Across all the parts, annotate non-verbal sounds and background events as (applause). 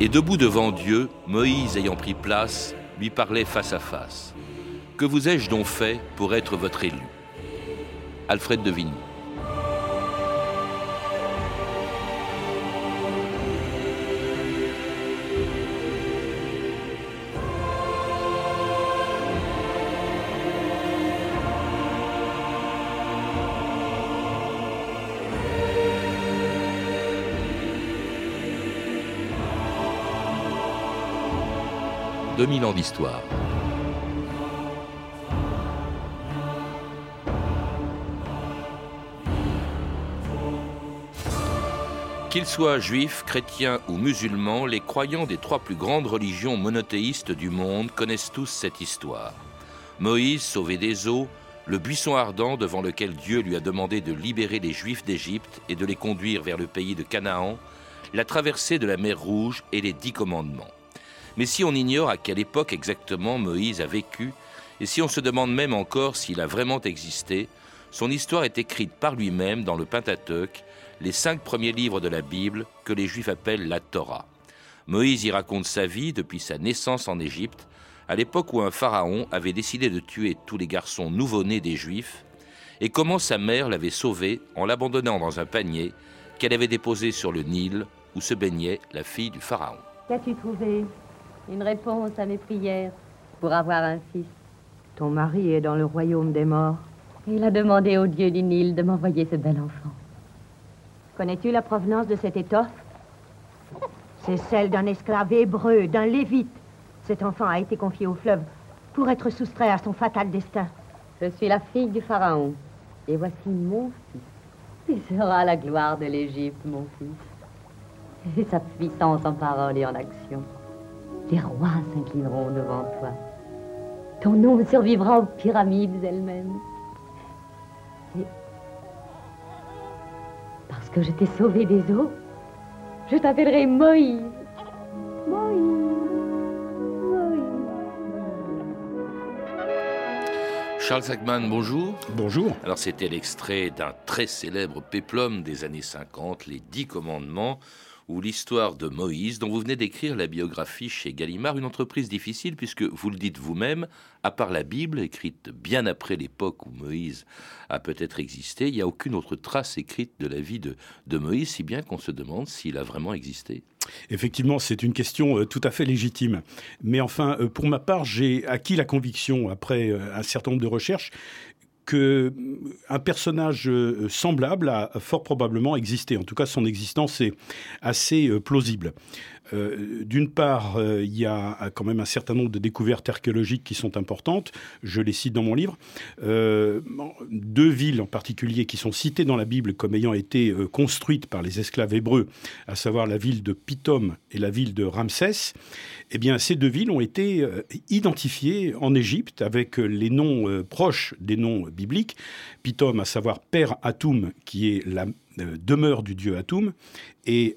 Et debout devant Dieu, Moïse ayant pris place, lui parlait face à face. Que vous ai-je donc fait pour être votre élu? Alfred de Vigny. « 2000 ans d'histoire. Qu'ils soient juifs, chrétiens ou musulmans, les croyants des trois plus grandes religions monothéistes du monde connaissent tous cette histoire. Moïse sauvé des eaux, le buisson ardent devant lequel Dieu lui a demandé de libérer les Juifs d'Égypte et de les conduire vers le pays de Canaan, la traversée de la mer Rouge et les dix commandements. Mais si on ignore à quelle époque exactement Moïse a vécu, et si on se demande même encore s'il a vraiment existé, son histoire est écrite par lui-même dans le Pentateuque, les cinq premiers livres de la Bible que les Juifs appellent la Torah. Moïse y raconte sa vie depuis sa naissance en Égypte, à l'époque où un pharaon avait décidé de tuer tous les garçons nouveau-nés des Juifs, et comment sa mère l'avait sauvé en l'abandonnant dans un panier qu'elle avait déposé sur le Nil où se baignait la fille du pharaon. Qu'as-tu trouvé? Une réponse à mes prières pour avoir un fils. Ton mari est dans le royaume des morts. Il a demandé au Dieu du Nil de m'envoyer ce bel enfant. Connais-tu la provenance de cette étoffe? C'est celle d'un esclave hébreu, d'un lévite. Cet enfant a été confié au fleuve pour être soustrait à son fatal destin. Je suis la fille du Pharaon. Et voici mon fils. Il sera la gloire de l'Égypte, mon fils. Et sa puissance en parole et en action. Les rois s'inclineront devant toi. Ton nom survivra aux pyramides elles-mêmes. Et parce que je t'ai sauvé des eaux, je t'appellerai Moïse. Moïse. Charles Sackman, bonjour. Bonjour. Alors c'était l'extrait d'un très célèbre péplum des années 50, Les Dix Commandements, ou l'histoire de Moïse, dont vous venez d'écrire la biographie chez Gallimard, une entreprise difficile puisque vous le dites vous-même, à part la Bible, écrite bien après l'époque où Moïse a peut-être existé, il n'y a aucune autre trace écrite de la vie de, de Moïse, si bien qu'on se demande s'il a vraiment existé. Effectivement, c'est une question euh, tout à fait légitime. Mais enfin, euh, pour ma part, j'ai acquis la conviction, après euh, un certain nombre de recherches, qu'un personnage semblable a fort probablement existé. En tout cas, son existence est assez plausible. Euh, d'une part, euh, il y a quand même un certain nombre de découvertes archéologiques qui sont importantes. Je les cite dans mon livre. Euh, deux villes en particulier qui sont citées dans la Bible comme ayant été construites par les esclaves hébreux, à savoir la ville de Pithom et la ville de Ramsès. Eh bien, ces deux villes ont été identifiées en Égypte avec les noms proches des noms bibliques. Pithom, à savoir Père Atum, qui est la demeure du dieu Atum, et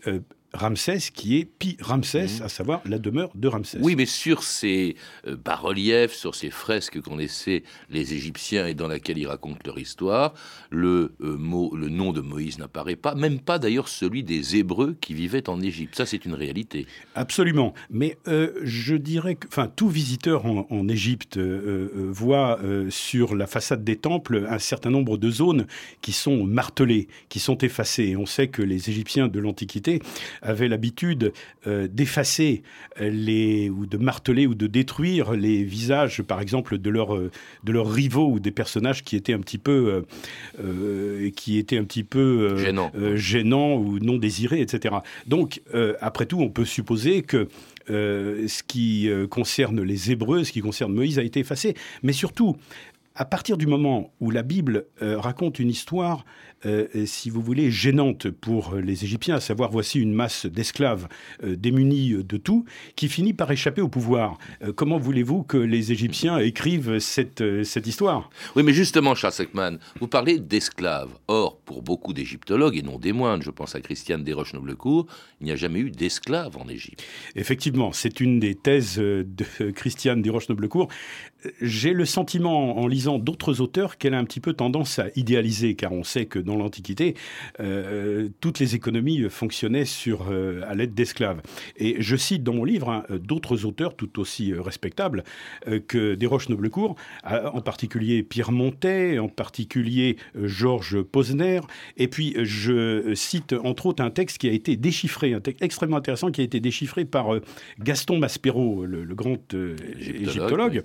Ramsès, qui est Pi Ramsès, mmh. à savoir la demeure de Ramsès. Oui, mais sur ces euh, bas-reliefs, sur ces fresques qu'ont laissées les Égyptiens et dans lesquelles ils racontent leur histoire, le, euh, mot, le nom de Moïse n'apparaît pas, même pas d'ailleurs celui des Hébreux qui vivaient en Égypte. Ça, c'est une réalité. Absolument. Mais euh, je dirais que enfin, tout visiteur en, en Égypte voit sur la façade des temples un certain nombre de zones qui sont martelées, qui sont effacées. on sait que les Égyptiens de l'Antiquité avaient l'habitude euh, d'effacer les ou de marteler ou de détruire les visages, par exemple, de leurs euh, de leurs rivaux ou des personnages qui étaient un petit peu euh, qui étaient un petit peu gênants ou non désirés, etc. Donc, après tout, on peut supposer que ce qui concerne les Hébreux, ce qui concerne Moïse a été effacé. Mais surtout, à partir du moment où la Bible raconte une histoire euh, si vous voulez, gênante pour les Égyptiens, à savoir voici une masse d'esclaves euh, démunis de tout, qui finit par échapper au pouvoir. Euh, comment voulez-vous que les Égyptiens écrivent cette, cette histoire? Oui, mais justement, Charles Seckman, vous parlez d'esclaves. Or, pour beaucoup d'égyptologues, et non des moindres, je pense à Christiane Desroches-Noblecourt, il n'y a jamais eu d'esclaves en Égypte. Effectivement, c'est une des thèses de (laughs) Christiane Desroches-Noblecourt. j'ai le sentiment, en lisant d'autres auteurs, qu'elle a un petit peu tendance à idéaliser, car on sait que dans l'Antiquité, euh, toutes les économies fonctionnaient sur, euh, à l'aide d'esclaves. Et je cite dans mon livre hein, d'autres auteurs tout aussi respectables que Desroches-Noblecourt, en particulier Pierre Montet, en particulier Georges Posner, et puis je cite entre autres un texte qui a été déchiffré, un texte extrêmement intéressant qui a été déchiffré par Gaston Maspero, le, grand égyptologue,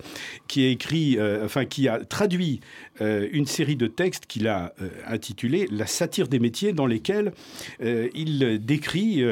qui a écrit, euh, enfin qui a traduit euh, une série de textes qu'il a euh, intitulé La satire des métiers, dans lesquels il décrit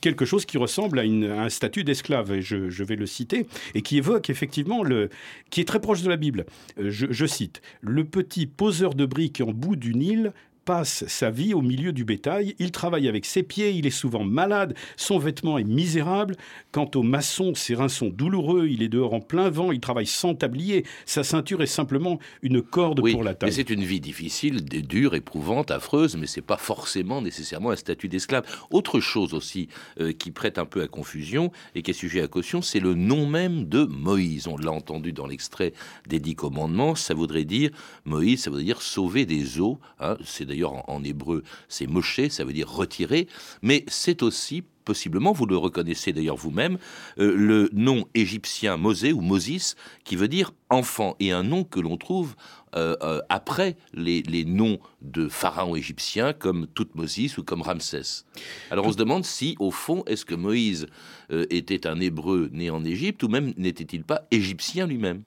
quelque chose qui ressemble à, un statut d'esclave. Et je, vais le citer et qui évoque effectivement le, qui est très proche de la Bible. Je, je cite le petit poseur de briques en bout d'une île passe sa vie au milieu du bétail. Il travaille avec ses pieds, il est souvent malade, son vêtement est misérable. Quant au maçon, ses reins sont douloureux, il est dehors en plein vent, il travaille sans tablier, sa ceinture est simplement une corde pour la taille. c'est une vie difficile, dure, éprouvante, affreuse, mais c'est pas forcément nécessairement un statut d'esclave. Autre chose aussi euh, qui prête un peu à confusion et qui est sujet à caution, c'est le nom même de Moïse. On l'a entendu dans l'extrait des Dix Commandements, ça voudrait dire Moïse, ça voudrait dire sauver des eaux. Hein. C'est d'ailleurs en, hébreu, c'est Moshe, ça veut dire retirer, mais c'est aussi possiblement, vous le reconnaissez d'ailleurs vous-même, euh, le nom égyptien Mosé ou Moses, qui veut dire enfant, et un nom que l'on trouve euh, euh, après les, noms de pharaons égyptiens comme Toutmosis ou comme Ramsès. Alors on se demande si, au fond, est-ce que Moïse était un hébreu né en Égypte ou même n'était-il pas égyptien lui-même?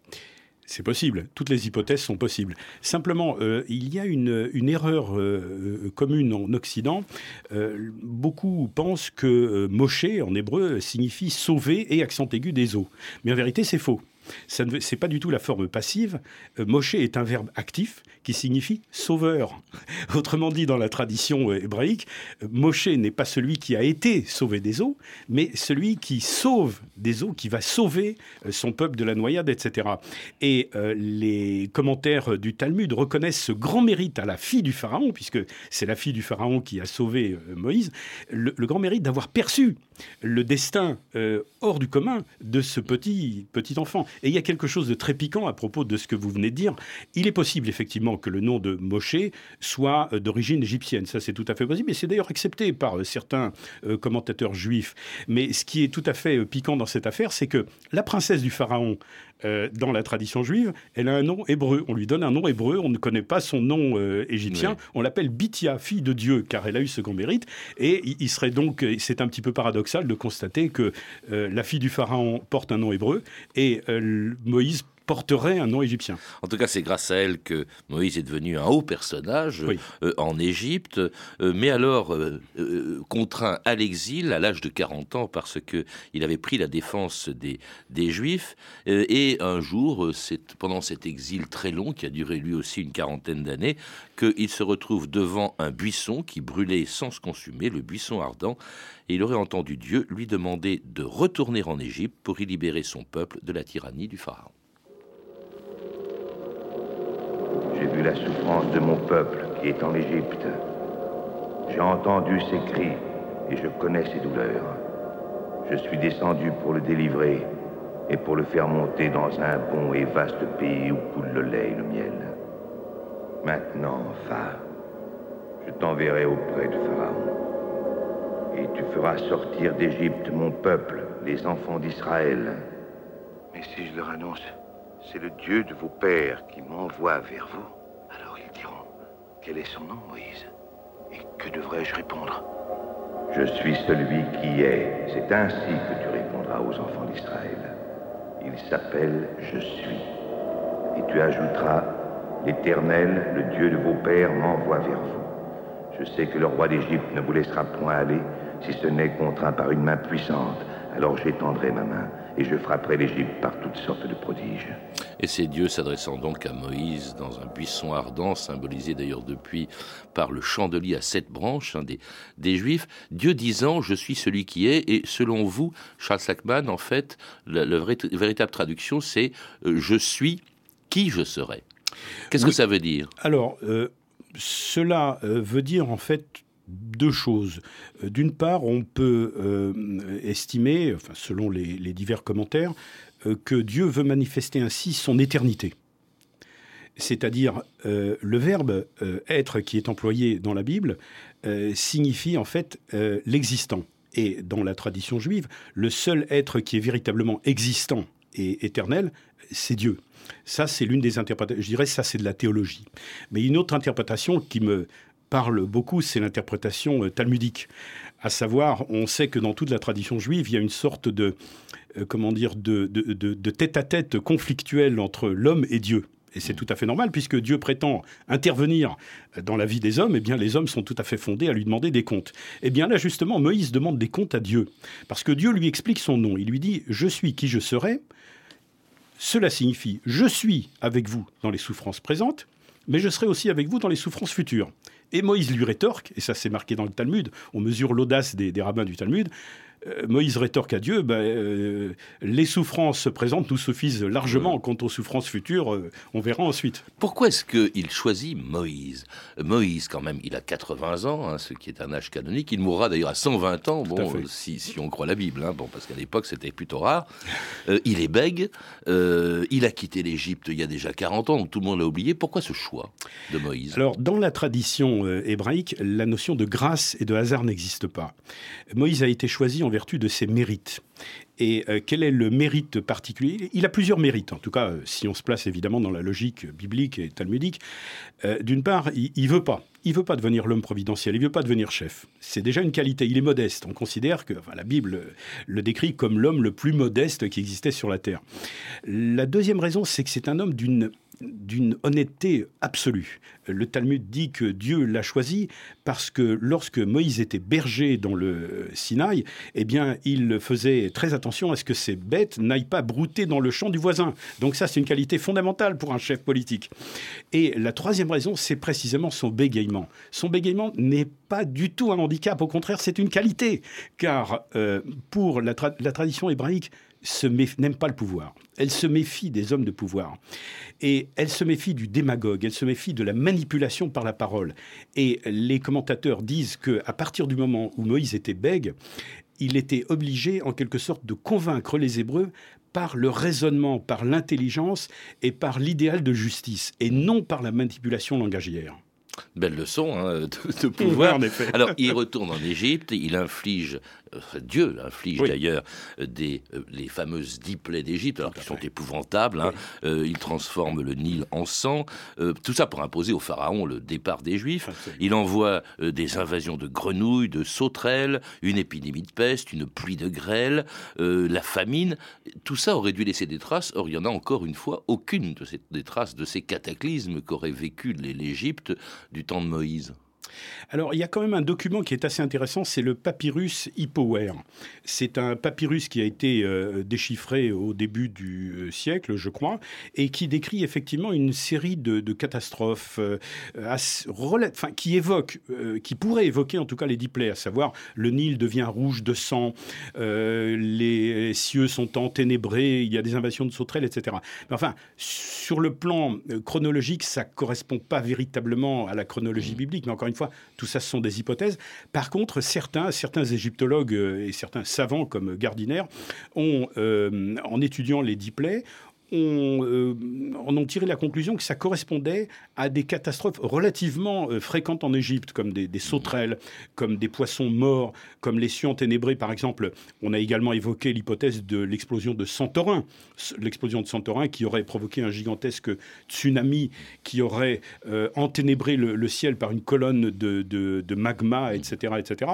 C'est possible, toutes les hypothèses sont possibles. Simplement, euh, il y a une, erreur euh, euh, commune en Occident. beaucoup pensent que Moshe, en hébreu, signifie sauver et accent aigu des eaux. Mais en vérité, c'est faux. Ce n'est pas du tout la forme passive. Euh, Moshe est un verbe actif qui signifie sauveur. (laughs) Autrement dit, dans la tradition euh, hébraïque, euh, Moshe n'est pas celui qui a été sauvé des eaux, mais celui qui sauve des eaux, qui va sauver son peuple de la noyade, etc. Et les commentaires du Talmud reconnaissent ce grand mérite à la fille du Pharaon, puisque c'est la fille du Pharaon qui a sauvé Moïse, le, grand mérite d'avoir perçu le destin hors du commun de ce petit, petit enfant. Et il y a quelque chose de très piquant à propos de ce que vous venez de dire. Il est possible effectivement que le nom de Moshe soit euh, d'origine égyptienne. Ça, c'est tout à fait possible. Et c'est d'ailleurs accepté par euh, certains euh, commentateurs juifs. Mais ce qui est tout à fait piquant dans cette affaire, c'est que la princesse du pharaon, dans la tradition juive, elle a un nom hébreu. On lui donne un nom hébreu, on ne connaît pas son nom égyptien. On l'appelle Bithia, fille de Dieu, car elle a eu ce grand mérite. Et il serait donc, c'est un petit peu paradoxal de constater que la fille du pharaon porte un nom hébreu et Moïse porterait un nom égyptien. En tout cas, c'est grâce à elle que Moïse est devenu un haut personnage euh, en Égypte, euh, mais alors euh, contraint à l'exil à l'âge de 40 ans parce que il avait pris la défense des, des Juifs. et un jour, pendant cet exil très long, qui a duré lui aussi une quarantaine d'années, qu'il se retrouve devant un buisson qui brûlait sans se consumer, le buisson ardent, et il aurait entendu Dieu lui demander de retourner en Égypte pour y libérer son peuple de la tyrannie du Pharaon. La souffrance de mon peuple qui est en Égypte. J'ai entendu ses cris et je connais ses douleurs. Je suis descendu pour le délivrer et pour le faire monter dans un bon et vaste pays où coule le lait et le miel. Maintenant, va, je t'enverrai auprès de Pharaon. Et tu feras sortir d'Égypte mon peuple, les enfants d'Israël. Mais si je leur annonce c'est le Dieu de vos pères qui m'envoie vers vous. Quel est son nom, Moïse Et que devrais-je répondre Je suis celui qui est. C'est ainsi que tu répondras aux enfants d'Israël. Il s'appelle Je suis. Et tu ajouteras, l'Éternel, le Dieu de vos pères, m'envoie vers vous. Je sais que le roi d'Égypte ne vous laissera point aller, si ce n'est contraint par une main puissante. Alors j'étendrai ma main et je frapperai l'Égypte par toutes sortes de prodiges. Et c'est Dieu s'adressant donc à Moïse dans un buisson ardent, symbolisé d'ailleurs depuis par le chandelier à sept branches hein, des, des, Juifs, Dieu disant Je suis celui qui est, et selon vous, Charles Sackman, en fait, la, véritable traduction c'est euh, Je suis qui je serai. Qu'est-ce que ça veut dire? Alors, euh, cela euh, veut dire en fait deux choses. D'une part, on peut estimer, enfin, selon les, les divers commentaires, euh, que Dieu veut manifester ainsi son éternité. C'est-à-dire le verbe être qui est employé dans la Bible signifie en fait l'existant. Et dans la tradition juive, le seul être qui est véritablement existant et éternel, c'est Dieu. Ça, c'est l'une des interprétations. Je dirais, ça, c'est de la théologie. Mais une autre interprétation qui me parle beaucoup, c'est l'interprétation euh, talmudique. À savoir, on sait que dans toute la tradition juive, il y a une sorte de, euh, comment dire, de, de, tête-à-tête conflictuel entre l'homme et Dieu. Et c'est tout à fait normal, puisque Dieu prétend intervenir dans la vie des hommes, et eh bien les hommes sont tout à fait fondés à lui demander des comptes. Et eh bien là, justement, Moïse demande des comptes à Dieu. Parce que Dieu lui explique son nom. Il lui dit Je suis qui je serai, cela signifie je suis avec vous dans les souffrances présentes, mais je serai aussi avec vous dans les souffrances futures. Et Moïse lui rétorque, et ça c'est marqué dans le Talmud, on mesure l'audace des, rabbins du Talmud, euh, Moïse rétorque à Dieu, ben, euh, les souffrances présentes nous suffisent largement. Quant aux souffrances futures, euh, on verra ensuite. Pourquoi est-ce qu'il choisit Moïse? Moïse, quand même, il a 80 ans, hein, ce qui est un âge canonique. Il mourra d'ailleurs à 120 ans, bon, si, on croit la Bible, hein, bon, parce qu'à l'époque c'était plutôt rare. il est bègue, il a quitté l'Égypte il y a déjà 40 ans, donc tout le monde l'a oublié. Pourquoi ce choix de Moïse? Alors, dans la tradition hébraïque, la notion de grâce et de hasard n'existe pas. Moïse a été choisi en vertu de ses mérites. Et euh, quel est le mérite particulier? Il a plusieurs mérites, en tout cas, euh, si on se place évidemment dans la logique biblique et talmudique. Euh, d'une part, il, ne veut pas. Il veut pas devenir l'homme providentiel, il veut pas devenir chef. C'est déjà une qualité, il est modeste. On considère que la Bible le décrit comme l'homme le plus modeste qui existait sur la terre. La deuxième raison, c'est que c'est un homme d'une d'une honnêteté absolue. Le Talmud dit que Dieu l'a choisi parce que lorsque Moïse était berger dans le Sinaï, eh bien, il faisait très attention à ce que ces bêtes n'aillent pas brouter dans le champ du voisin. Donc ça, c'est une qualité fondamentale pour un chef politique. Et la troisième raison, c'est précisément son bégaiement. Son bégaiement n'est pas du tout un handicap, au contraire, c'est une qualité. Car euh, pour la tradition hébraïque, n'aime pas le pouvoir. Elle se méfie des hommes de pouvoir. Et elle se méfie du démagogue, elle se méfie de la manipulation par la parole. Et les commentateurs disent qu'à partir du moment où Moïse était bègue, il était obligé en quelque sorte de convaincre les Hébreux par le raisonnement, par l'intelligence et par l'idéal de justice, et non par la manipulation langagière. Belle leçon hein, de, (laughs) pouvoir. en effet. Alors, il retourne en Égypte, il inflige Dieu inflige d'ailleurs des euh, les fameuses dix plaies d'Égypte, alors qui sont épouvantables. Hein. Euh, il transforme le Nil en sang. Euh, tout ça pour imposer au pharaon le départ des Juifs. Il envoie des invasions de grenouilles, de sauterelles, une épidémie de peste, une pluie de grêle, la famine. Tout ça aurait dû laisser des traces. Or, il y en a encore une fois aucune de ces, des traces de ces cataclysmes qu'aurait vécu l'Égypte du temps de Moïse. Alors, il y a quand même un document qui est assez intéressant, c'est le papyrus Hippoware. C'est un papyrus qui a été euh, déchiffré au début du euh, siècle, je crois, et qui décrit effectivement une série de, catastrophes euh, qui évoquent, qui pourraient évoquer en tout cas les dix plaies, à savoir le Nil devient rouge de sang, les cieux sont enténébrés, il y a des invasions de sauterelles, etc. Mais enfin, sur le plan chronologique, ça correspond pas véritablement à la chronologie mmh. biblique, mais encore une fois, tout ça, ce sont des hypothèses. Par contre, certains, certains égyptologues euh, et certains savants comme Gardiner ont, euh, en étudiant les dix plaies, on, euh, ont tiré la conclusion que ça correspondait à des catastrophes relativement euh, fréquentes en Égypte, comme des, sauterelles, comme des poissons morts, comme les cieux ténébrés, par exemple. On a également évoqué l'hypothèse de l'explosion de Santorin, l'explosion de Santorin qui aurait provoqué un gigantesque tsunami qui aurait euh, enténébré le, ciel par une colonne de, magma, etc. etc.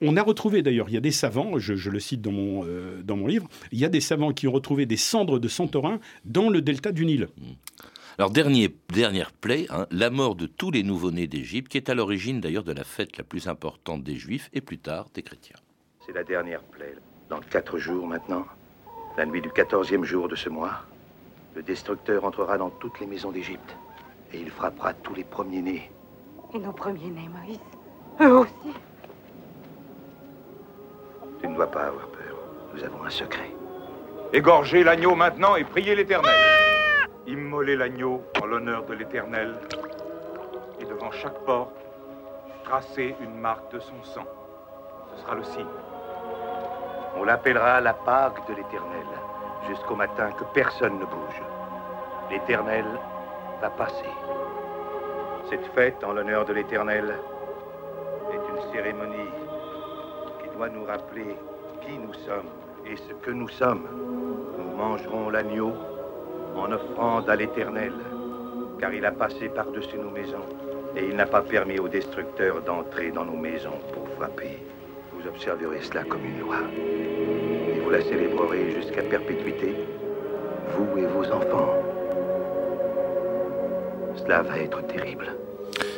on a retrouvé d'ailleurs, il y a des savants, je, je le cite dans mon, dans mon livre, il y a des savants qui ont retrouvé des cendres de Santorin dans le delta du Nil. Alors, dernier, dernière plaie, hein, la mort de tous les nouveau-nés d'Égypte, qui est à l'origine d'ailleurs de la fête la plus importante des Juifs et plus tard des chrétiens. C'est la dernière plaie. Dans quatre jours maintenant, la nuit du quatorzième jour de ce mois, le destructeur entrera dans toutes les maisons d'Égypte et il frappera tous les premiers-nés. Et nos premiers-nés, Moïse Eux aussi Tu ne dois pas avoir peur. Nous avons un secret. Égorgez l'agneau maintenant et priez l'Éternel. Immolez l'agneau en l'honneur de l'Éternel. Et devant chaque porte, tracez une marque de son sang. Ce sera le signe. On l'appellera la Pâque de l'Éternel. jusqu'au matin que personne ne bouge. L'Éternel va passer. Cette fête en l'honneur de l'Éternel est une cérémonie qui doit nous rappeler qui nous sommes et ce que nous sommes. Nous mangerons l'agneau en offrande à l'Éternel, car il a passé par-dessus nos maisons et il n'a pas permis aux destructeurs d'entrer dans nos maisons pour frapper. Vous observerez cela comme une loi et vous la célébrerez jusqu'à perpétuité, vous et vos enfants. Cela va être terrible.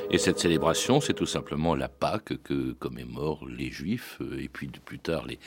Et cette célébration, c'est tout simplement la Pâque que commémorent les Juifs euh, et puis plus tard les,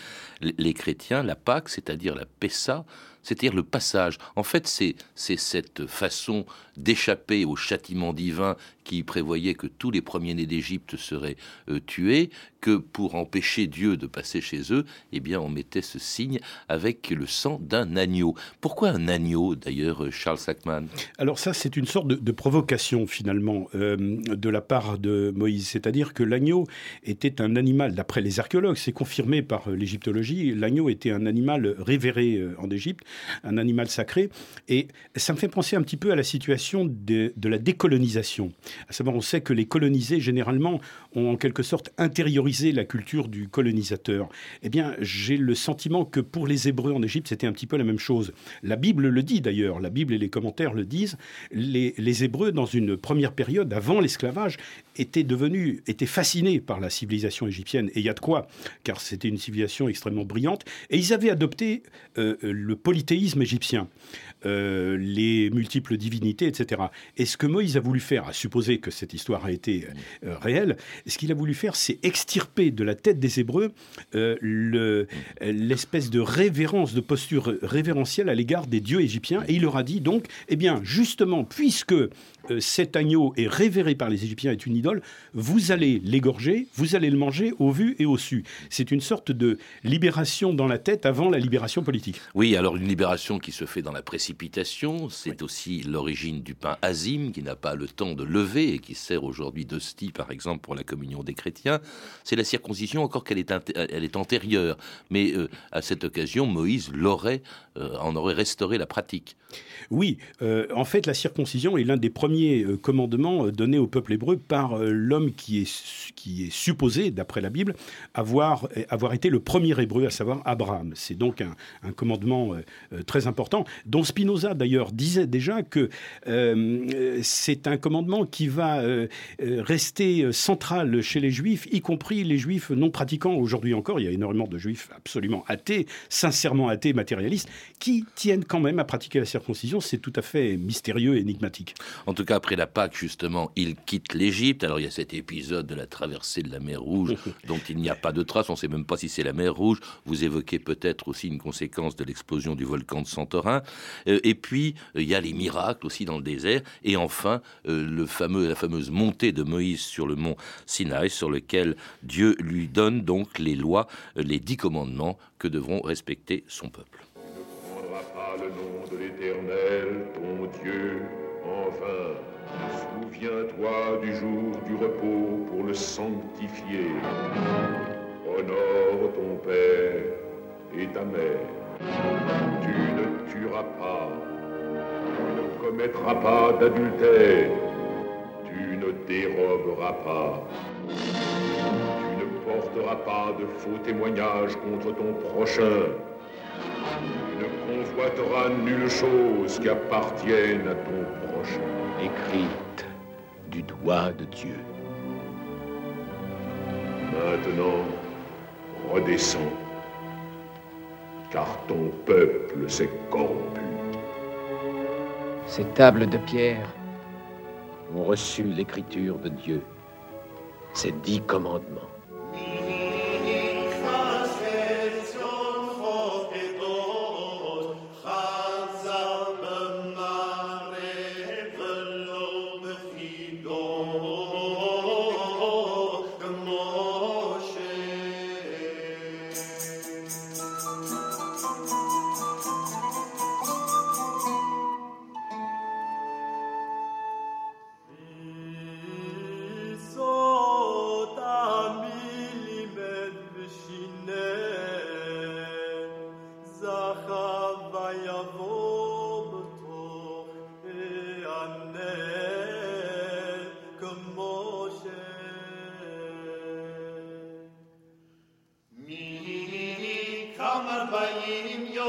les chrétiens. La Pâque, c'est-à-dire la Pessa, c'est-à-dire le passage. En fait, c'est cette façon d'échapper au châtiment divin qui prévoyait que tous les premiers-nés d'Égypte seraient euh, tués, que pour empêcher Dieu de passer chez eux, eh bien, on mettait ce signe avec le sang d'un agneau. Pourquoi un agneau, d'ailleurs, euh, Charles Sackman? Alors ça, c'est une sorte de, provocation, finalement, euh, de la part de Moïse. C'est-à-dire que l'agneau était un animal, d'après les archéologues, c'est confirmé par l'égyptologie, l'agneau était un animal révéré en Égypte, un animal sacré. Et ça me fait penser un petit peu à la situation de, de la décolonisation. À savoir, on sait que les colonisés, généralement, ont en quelque sorte intériorisé la culture du colonisateur. Eh bien, j'ai le sentiment que pour les Hébreux en Égypte, c'était un petit peu la même chose. La Bible le dit d'ailleurs, la Bible et les commentaires le disent. Les, Hébreux, dans une première période, avant l'esclavage, étaient devenus, étaient fascinés par la civilisation égyptienne. Et il y a de quoi, car c'était une civilisation extrêmement brillante. Et ils avaient adopté euh, le polythéisme égyptien. Euh, les multiples divinités, etc. Et ce que Moïse a voulu faire, à supposer que cette histoire a été euh, réelle, ce qu'il a voulu faire, c'est extirper de la tête des Hébreux euh, l'espèce de révérence, de posture révérentielle à l'égard des dieux égyptiens. Et il leur a dit donc, eh bien, justement, puisque euh, cet agneau est révéré par les Égyptiens, est une idole, vous allez l'égorger, vous allez le manger au vu et au su. C'est une sorte de libération dans la tête avant la libération politique. Oui, alors une libération qui se fait dans la précipitation, c'est aussi l'origine du pain azim qui n'a pas le temps de lever et qui sert aujourd'hui d'hostie, par exemple, pour la communion des chrétiens. C'est la circoncision, encore qu'elle est, elle est antérieure. Mais euh, à cette occasion, Moïse l'aurait, euh, en aurait restauré la pratique. Oui, en fait, la circoncision est l'un des premiers euh, commandement euh, donné au peuple hébreu par euh, l'homme qui est, qui est supposé, d'après la Bible, avoir, avoir été le premier hébreu, à savoir Abraham. C'est donc un, commandement très important, dont Spinoza d'ailleurs disait déjà que c'est un commandement qui va rester central chez les juifs, y compris les juifs non pratiquants. Aujourd'hui encore, il y a énormément de juifs absolument athées, sincèrement athées, matérialistes, qui tiennent quand même à pratiquer la circoncision. C'est tout à fait mystérieux et énigmatique. En tout cas, après la Pâque, justement, il quitte l'Égypte. Alors, il y a cet épisode de la traversée de la mer Rouge, (laughs) dont il n'y a pas de trace. On ne sait même pas si c'est la mer Rouge. Vous évoquez peut-être aussi une conséquence de l'explosion du volcan de Santorin. Euh, et puis, euh, il y a les miracles aussi dans le désert. Et enfin, euh, le fameux, la fameuse montée de Moïse sur le mont Sinaï, sur lequel Dieu lui donne donc les lois, les dix commandements que devront respecter son peuple. Ne prendras pas le nom de l'Éternel, ton Dieu Du jour du repos pour le sanctifier. Honore ton père et ta mère. Tu ne tueras pas. Tu ne commettras pas d'adultère. Tu ne déroberas pas. Tu ne porteras pas de faux témoignages contre ton prochain. Tu ne convoiteras nulle chose qui appartienne à ton prochain. Écrite du doigt de Dieu. Maintenant, redescends, car ton peuple s'est corrompu. Ces tables de pierre ont reçu l'écriture de Dieu, ces dix commandements. by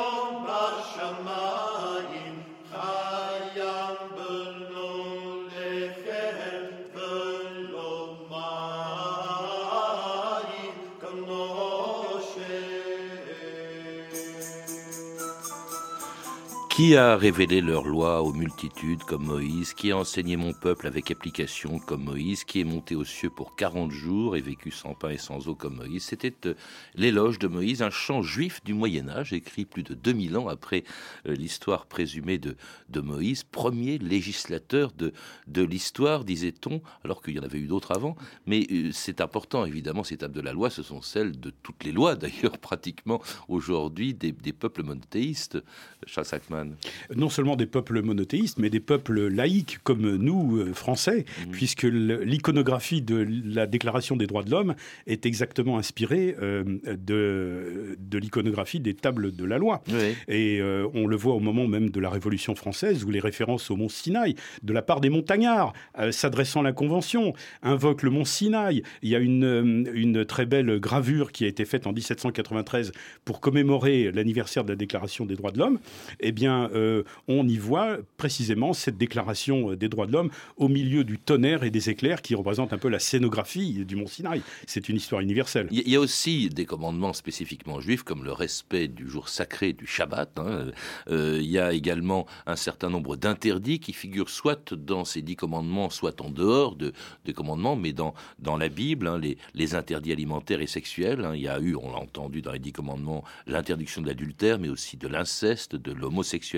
Qui a révélé leurs lois aux multitudes comme Moïse Qui a enseigné mon peuple avec application comme Moïse Qui est monté aux cieux pour 40 jours et vécu sans pain et sans eau comme Moïse? C'était euh, l'éloge de Moïse, un chant juif du Moyen Âge, écrit plus de 2000 ans après euh, l'histoire présumée de, de Moïse, premier législateur de, de l'histoire, disait-on, alors qu'il y en avait eu d'autres avant. Mais euh, c'est important, évidemment, ces tables de la loi, ce sont celles de toutes les lois, (laughs) d'ailleurs, pratiquement aujourd'hui, des, des peuples monothéistes. Charles Sackman. Non seulement des peuples monothéistes, mais des peuples laïcs comme nous, euh, Français, mmh. puisque l'iconographie de la Déclaration des droits de l'homme est exactement inspirée euh, de, de l'iconographie des tables de la loi. Et euh, on le voit au moment même de la Révolution française, où les références au mont Sinaï, de la part des montagnards, s'adressant à la Convention, invoquent le mont Sinaï. Il y a une, une très belle gravure qui a été faite en 1793 pour commémorer l'anniversaire de la Déclaration des droits de l'homme. Eh bien, euh, on y voit précisément cette déclaration des droits de l'homme au milieu du tonnerre et des éclairs qui représentent un peu la scénographie du mont Sinaï. C'est une histoire universelle. Il y a aussi des commandements spécifiquement juifs, comme le respect du jour sacré du Shabbat. Hein. Euh, il y a également un certain nombre d'interdits qui figurent soit dans ces dix commandements, soit en dehors de, des commandements, mais dans, la Bible, hein, les, les, interdits alimentaires et sexuels. Hein. Il y a eu, on l'a entendu dans les dix commandements, l'interdiction de l'adultère, mais aussi de l'inceste, de l'homosexualité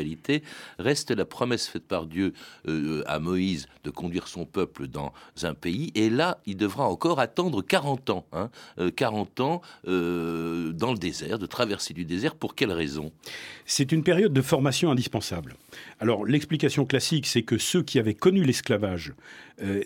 reste la promesse faite par Dieu euh, à Moïse de conduire son peuple dans un pays. Et là, il devra encore attendre 40 ans, 40 hein, euh, ans euh, dans le désert, de traverser du désert. Pour quelle raison? C'est une période de formation indispensable. Alors l'explication classique, c'est que ceux qui avaient connu l'esclavage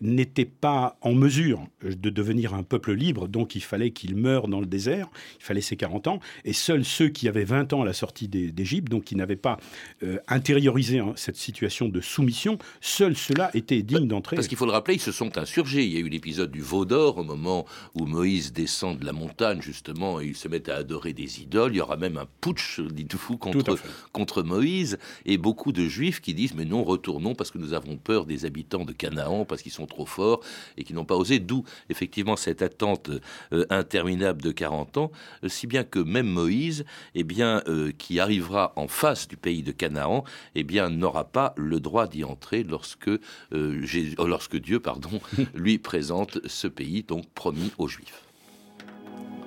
n'étaient pas en mesure de devenir un peuple libre, donc il fallait qu'ils meurent dans le désert, il fallait ces 40 ans, et seuls ceux qui avaient 20 ans à la sortie d'Égypte, donc qui n'avaient pas euh, intérioriser hein, cette situation de soumission, seul cela était digne d'entrer. Parce qu'il faut le rappeler, ils se sont insurgés. Il y a eu l'épisode du veau d'or au moment où Moïse descend de la montagne, justement, et ils se mettent à adorer des idoles. Il y aura même un putsch, dites-vous, contre, contre Moïse. Et beaucoup de juifs qui disent Mais non, retournons parce que nous avons peur des habitants de Canaan, parce qu'ils sont trop forts et qui n'ont pas osé. D'où, effectivement, cette attente euh, interminable de 40 ans, euh, si bien que même Moïse, eh bien, qui arrivera en face du pays de Canaan, Canaan, eh bien, n'aura pas le droit d'y entrer lorsque, euh, oh, lorsque Dieu pardon, (laughs) lui présente ce pays, donc promis aux Juifs.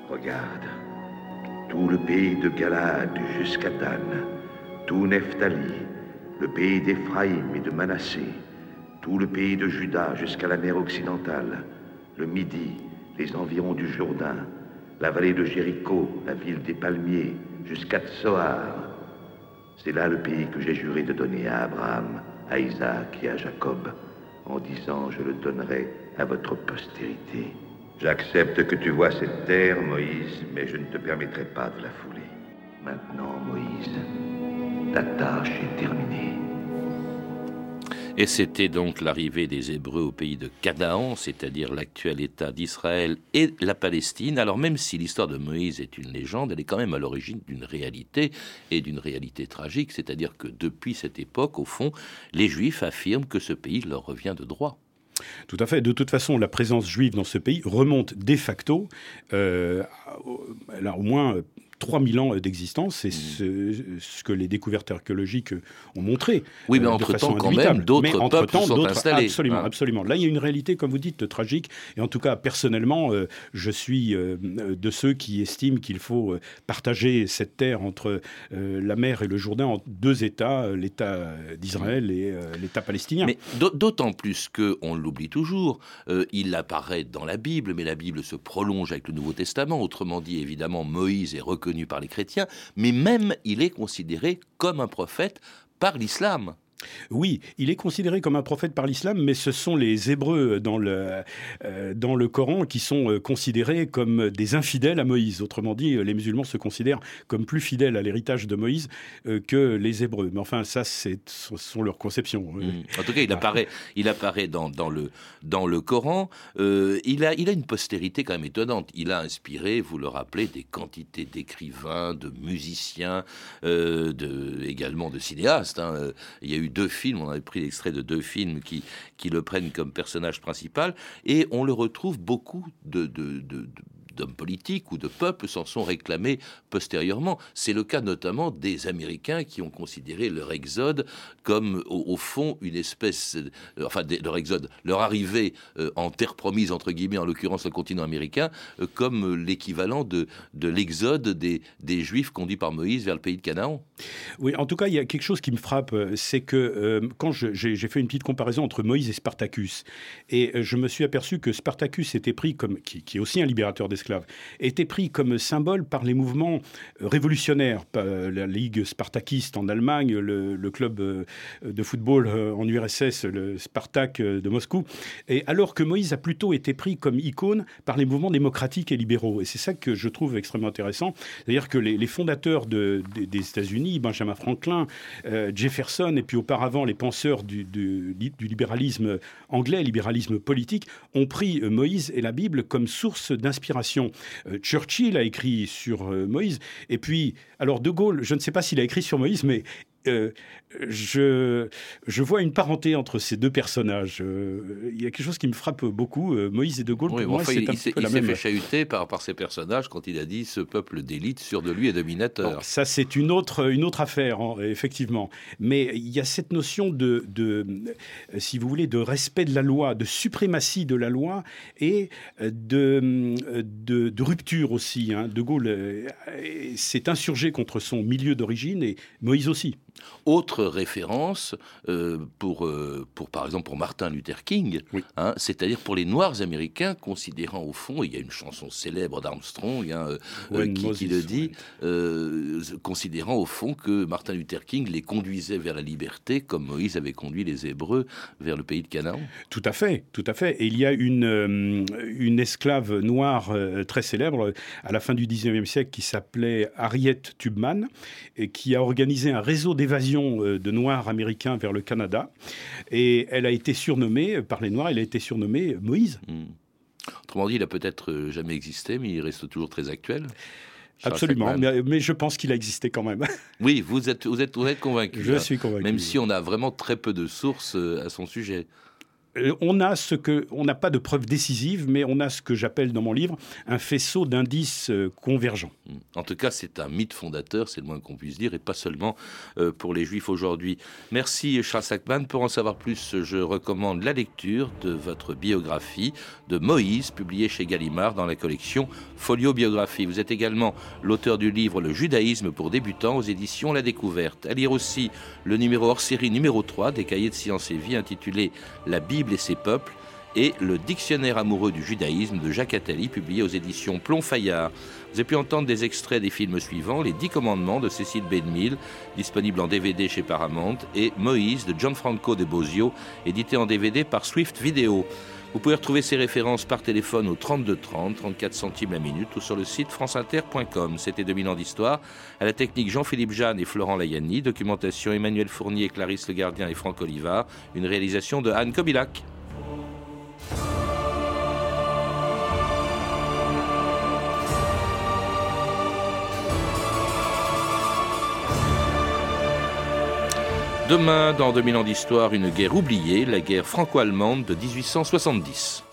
Regarde, tout le pays de Galade jusqu'à Dan, tout Nephtali, le pays d'Éphraïm et de Manassé, tout le pays de Juda jusqu'à la mer occidentale, le Midi, les environs du Jourdain, la vallée de Jéricho, la ville des palmiers, jusqu'à Tsoar, c'est là le pays que j'ai juré de donner à Abraham, à Isaac et à Jacob, en disant je le donnerai à votre postérité. J'accepte que tu vois cette terre, Moïse, mais je ne te permettrai pas de la fouler. Maintenant, Moïse, ta tâche est terminée. Et c'était donc l'arrivée des Hébreux au pays de Canaan, c'est-à-dire l'actuel État d'Israël et la Palestine. Alors même si l'histoire de Moïse est une légende, elle est quand même à l'origine d'une réalité et d'une réalité tragique, c'est-à-dire que depuis cette époque, au fond, les Juifs affirment que ce pays leur revient de droit. Tout à fait. De toute façon, la présence juive dans ce pays remonte de facto, euh, au moins 3000 ans d'existence, c'est mmh. ce, que les découvertes archéologiques ont montré. Oui, mais euh, entre-temps, quand même, d'autres peuples sont installés. Absolument, absolument. Là, il y a une réalité, comme vous dites, tragique. Et en tout cas, personnellement, euh, je suis euh, de ceux qui estiment qu'il faut partager cette terre entre la mer et le Jourdain en deux États, l'État d'Israël et l'État palestinien. Mais d'autant plus qu'on l'oublie toujours, il apparaît dans la Bible, mais la Bible se prolonge avec le Nouveau Testament. Autrement dit, évidemment, Moïse est reconnu par les chrétiens, mais même il est considéré comme un prophète par l'islam. Oui, il est considéré comme un prophète par l'islam, mais ce sont les Hébreux dans le, euh, dans le Coran qui sont euh, considérés comme des infidèles à Moïse. Autrement dit, les musulmans se considèrent comme plus fidèles à l'héritage de Moïse euh, que les Hébreux. Mais enfin, ça, ce sont leurs conceptions. Mmh. En tout cas, il apparaît, il apparaît dans, dans, le, dans le Coran. il, a, il a une postérité quand même étonnante. Il a inspiré, vous le rappelez, des quantités d'écrivains, de musiciens, de, également de cinéastes. Hein. Il y a eu deux films, on avait pris l'extrait de deux films qui, qui le prennent comme personnage principal, et on le retrouve beaucoup de, de, de d'hommes politiques ou de peuples s'en sont réclamés postérieurement. C'est le cas notamment des Américains qui ont considéré leur exode comme, au, fond, une espèce, euh, enfin, leur exode, leur arrivée euh, en terre promise, entre guillemets, en l'occurrence le continent américain, euh, comme l'équivalent de, de l'exode des, des Juifs conduits par Moïse vers le pays de Canaan. Oui, en tout cas, il y a quelque chose qui me frappe, c'est que quand j'ai fait une petite comparaison entre Moïse et Spartacus, et je me suis aperçu que Spartacus était pris comme, qui, est aussi un libérateur d'esclaves, était pris comme symbole par les mouvements euh, révolutionnaires. Euh, la Ligue spartakiste en Allemagne, le, club euh, de football en URSS, le Spartak de Moscou. Et alors que Moïse a plutôt été pris comme icône par les mouvements démocratiques et libéraux. Et c'est ça que je trouve extrêmement intéressant. C'est-à-dire que les, fondateurs des États-Unis, Benjamin Franklin, Jefferson, et puis auparavant les penseurs du, libéralisme anglais, libéralisme politique, ont pris Moïse et la Bible comme source d'inspiration euh, Churchill a écrit sur euh, Moïse. Et puis, alors De Gaulle, je ne sais pas s'il a écrit sur Moïse, mais euh, je, je vois une parenté entre ces deux personnages. Euh, il y a quelque chose qui me frappe beaucoup. Euh, Moïse et De Gaulle, pour moi, c'est un peu la même. Il s'est fait chahuter par, par ces personnages quand il a dit ce peuple d'élite sûr de lui est dominateur. ça, c'est une autre, une autre affaire, hein, effectivement. Mais il y a cette notion de, de, si vous voulez, de respect de la loi, de suprématie de la loi et de, de, de rupture aussi. Hein. De Gaulle s'est insurgé contre son milieu d'origine et Moïse aussi. Autre référence euh, pour, euh, pour, par exemple, pour Martin Luther King, hein, c'est-à-dire pour les Noirs américains, considérant au fond, il y a une chanson célèbre d'Armstrong hein, euh, qui, le dit, considérant au fond que Martin Luther King les conduisait vers la liberté, comme Moïse avait conduit les Hébreux vers le pays de Canaan. Tout à fait, tout à fait. Et il y a une, une esclave noire très célèbre à la fin du 19e siècle qui s'appelait Harriet Tubman et qui a organisé un réseau d'évasion euh, de Noirs américains vers le Canada. Et elle a été surnommée, euh, par les Noirs, elle a été surnommée Moïse. Hmm. Autrement dit, il a peut-être euh, jamais existé, mais il reste toujours très actuel. Absolument, mais, je pense qu'il a existé quand même. (laughs) Oui, vous êtes, vous êtes, vous êtes convaincu. Je suis convaincu. Même si on a vraiment très peu de sources à son sujet. Euh, on a ce que, on n'a pas de preuves décisives, mais on a ce que j'appelle dans mon livre un faisceau d'indices euh, convergents. En tout cas, c'est un mythe fondateur, c'est le moins qu'on puisse dire, et pas seulement euh, pour les Juifs aujourd'hui. Merci Charles Sackman. Pour en savoir plus, je recommande la lecture de votre biographie de Moïse, publiée chez Gallimard dans la collection Folio Biographie. Vous êtes également l'auteur du livre Le judaïsme pour débutants aux éditions La Découverte. À lire aussi le numéro hors série numéro 3 des cahiers de sciences et vie intitulé La Bible et ses peuples et le Dictionnaire amoureux du judaïsme de Jacques Attali, publié aux éditions Plomb Fayard. Vous avez pu entendre des extraits des films suivants Les Dix Commandements de Cécile Benmille, disponible en DVD chez Paramount, et Moïse de Gianfranco de Bosio, édité en DVD par Swift Video. Vous pouvez retrouver ces références par téléphone au 32 30, 34 centimes la minute ou sur le site franceinter.com. C'était 2000 ans d'histoire. À la technique Jean-Philippe Jeanne et Florent Layani. Documentation Emmanuel Fournier, Clarisse Le Gardien et Franck Olivard. Une réalisation de Anne Kobilac. Demain, dans 2000 ans d'histoire, une guerre oubliée, la guerre franco-allemande de 1870.